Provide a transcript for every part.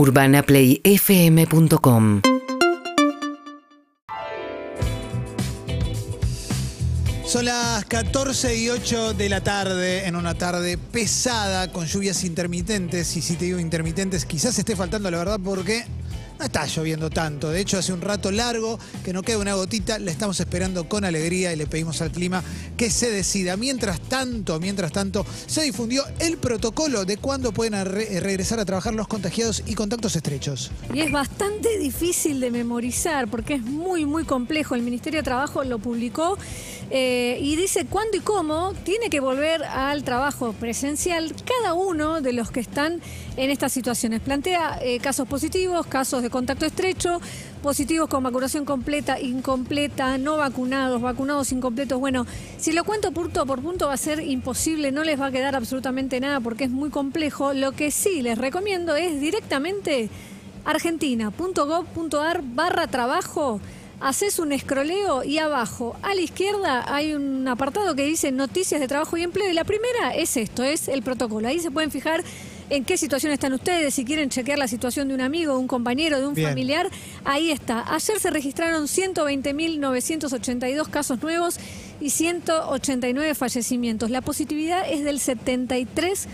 UrbanaPlayFM.com Son las 14 y 8 de la tarde, en una tarde pesada, con lluvias intermitentes. Y si te digo intermitentes, quizás esté faltando la verdad porque no está lloviendo tanto. De hecho, hace un rato largo que no queda una gotita. La estamos esperando con alegría y le pedimos al clima que se decida. Mientras tanto, mientras tanto, se difundió el protocolo de cuándo pueden arre- regresar a trabajar los contagiados y contactos estrechos. Y es bastante difícil de memorizar porque es muy, muy complejo. El Ministerio de Trabajo lo publicó eh, y dice cuándo y cómo tiene que volver al trabajo presencial cada uno de los que están en estas situaciones. Plantea eh, casos positivos, casos de contacto estrecho, positivos con vacunación completa, incompleta, no vacunados, vacunados incompletos. Bueno, si lo cuento punto por punto va a ser imposible, no les va a quedar absolutamente nada porque es muy complejo. Lo que sí les recomiendo es directamente argentina.gov.ar barra trabajo. Haces un escroleo y abajo a la izquierda hay un apartado que dice noticias de trabajo y empleo y la primera es esto, es el protocolo. Ahí se pueden fijar en qué situación están ustedes, si quieren chequear la situación de un amigo, de un compañero, de un Bien. familiar, ahí está. Ayer se registraron 120.982 casos nuevos y 189 fallecimientos. La positividad es del 73%.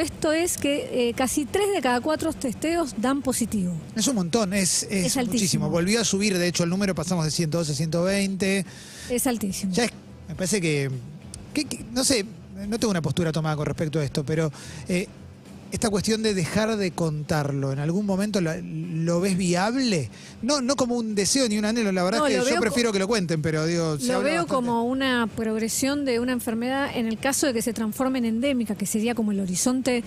Esto es que eh, casi 3 de cada 4 testeos dan positivo. Es un montón, es, es, Es altísimo. muchísimo. Volvió a subir, de hecho, el número pasamos de 112 a 120. Es altísimo. Ya es- me parece que, que- que- no sé, no tengo una postura tomada con respecto a esto, pero eh, esta cuestión de dejar de contarlo, ¿en algún momento la- lo ves viable? No, no como un deseo ni un anhelo, la verdad No, es lo que yo prefiero que lo cuenten, pero digo, se Lo veo bastante. como una progresión de una enfermedad en el caso de que se transforme en endémica, que sería como el horizonte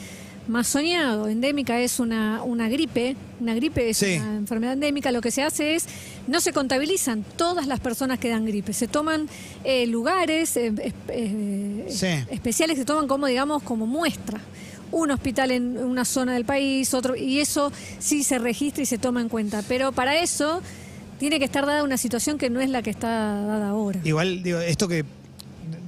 más soñado. Endémica es una, una gripe, una gripe es Sí. una enfermedad endémica. Lo que se hace es, no se contabilizan todas las personas que dan gripe, se toman eh, lugares eh, eh, Sí. especiales se toman como, digamos, como muestra. Un hospital en una zona del país, otro, y eso sí se registra y se toma en cuenta. Pero para eso tiene que estar dada una situación que no es la que está dada ahora. Igual, digo, esto que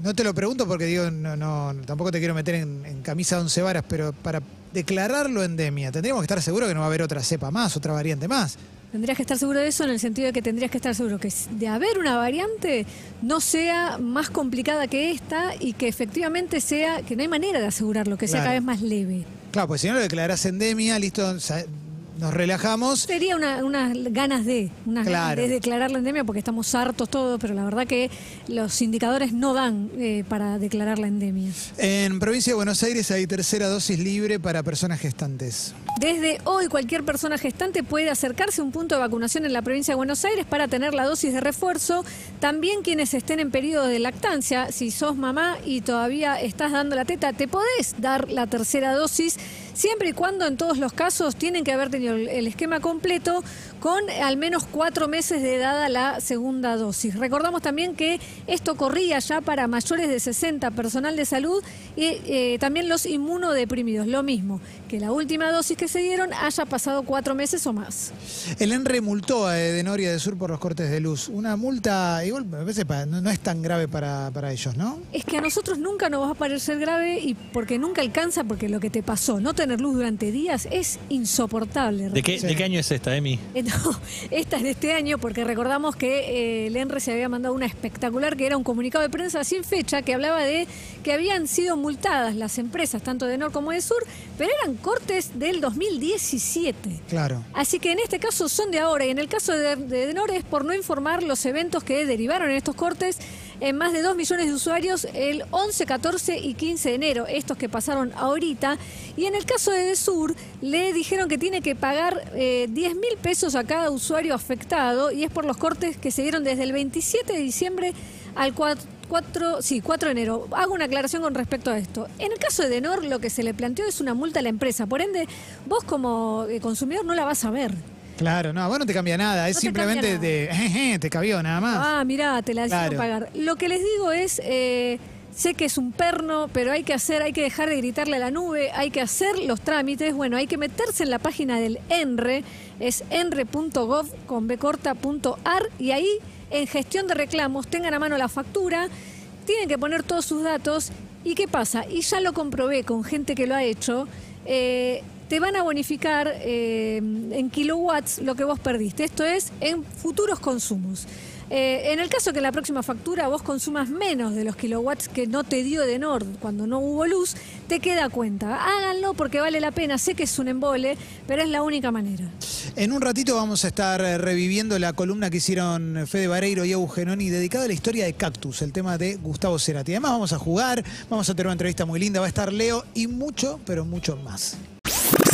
no te lo pregunto porque digo, no, no, tampoco te quiero meter en, camisa once varas, pero para declararlo endemia, tendríamos que estar seguros que no va a haber otra cepa más, otra variante más. Tendrías que estar seguro de eso en el sentido de que tendrías que estar seguro que de haber una variante no sea más complicada que esta y que efectivamente sea, que no hay manera de asegurarlo, que sea Claro. cada vez más leve. Claro, pues si no lo declarás endemia, listo, nos relajamos. Sería una- unas ganas de, unas ganas Claro. de declarar la endemia porque estamos hartos todos, pero la verdad que los indicadores no dan eh, para declarar la endemia. En provincia de Buenos Aires hay tercera dosis libre para personas gestantes. Desde hoy cualquier persona gestante puede acercarse a un punto de vacunación en la provincia de Buenos Aires para tener la dosis de refuerzo. También quienes estén en periodo de lactancia, si sos mamá y todavía estás dando la teta, te podés dar la tercera dosis, siempre y cuando en todos los casos tienen que haber tenido el- esquema completo con al menos cuatro meses de dada la segunda dosis. Recordamos también que esto corría ya para mayores de 60, personal de salud y eh, también los inmunodeprimidos. Lo mismo, que la última dosis que se dieron haya pasado cuatro meses o más. El ENRE multó a Edenoria de Sur por los cortes de luz. Una multa, igual parece, pa- no, no es tan grave para, para ellos, ¿no? Es que a nosotros nunca nos va a parecer grave y porque nunca alcanza, porque lo que te pasó, no tener luz durante días, es insoportable. ¿De qué, Sí. ¿De qué año es esta, Emi? no, esta es de este año porque recordamos que eh, el ENRE se había mandado una espectacular que era un comunicado de prensa sin fecha que hablaba de que habían sido multadas las empresas tanto de Nor como de Sur, pero eran cortes del 2017. Claro. Así que en este caso son de ahora y en el caso de, de es por no informar los eventos que derivaron en estos cortes en más de 2 millones de usuarios el 11, 14 y 15 de enero, estos que pasaron ahorita. Y en el caso de Desur le dijeron que tiene que pagar eh, 10 mil pesos a cada usuario afectado y es por los cortes que se dieron desde el 27 de diciembre al 4, 4, sí, 4 de enero. Hago una aclaración con respecto a esto. En el caso de Denor, lo que se le planteó es una multa a la empresa. Por ende, vos como eh, consumidor no la vas a ver. Claro, no, vos no te cambia nada, es te simplemente cambia te, jeje, te cabió nada más. Ah, mirá, te la hicieron Claro. pagar. Lo que les digo es, eh, sé que es un perno, pero hay que hacer, hay que dejar de gritarle a la nube, hay que hacer los trámites. Bueno, hay que meterse en la página del ENRE, es enre.gov con bcorta.ar y ahí en gestión de reclamos tengan a mano la factura, tienen que poner todos sus datos. ¿Y qué pasa? Y ya lo comprobé con gente que lo ha hecho. eh, te van a bonificar eh, en kilowatts lo que vos perdiste. Esto es en futuros consumos. Eh, en el caso que en la próxima factura vos consumas menos de los kilowatts que no te dio de Nord cuando no hubo luz, te queda cuenta. Háganlo porque vale la pena. Sé que es un embole, pero es la única manera. En un ratito vamos a estar eh, reviviendo la columna que hicieron Fede Vareiro y Eugenoni dedicada a la historia de Cactus, el tema de Gustavo Cerati. Además vamos a jugar, vamos a tener una entrevista muy linda, va a estar Leo y mucho, pero mucho más.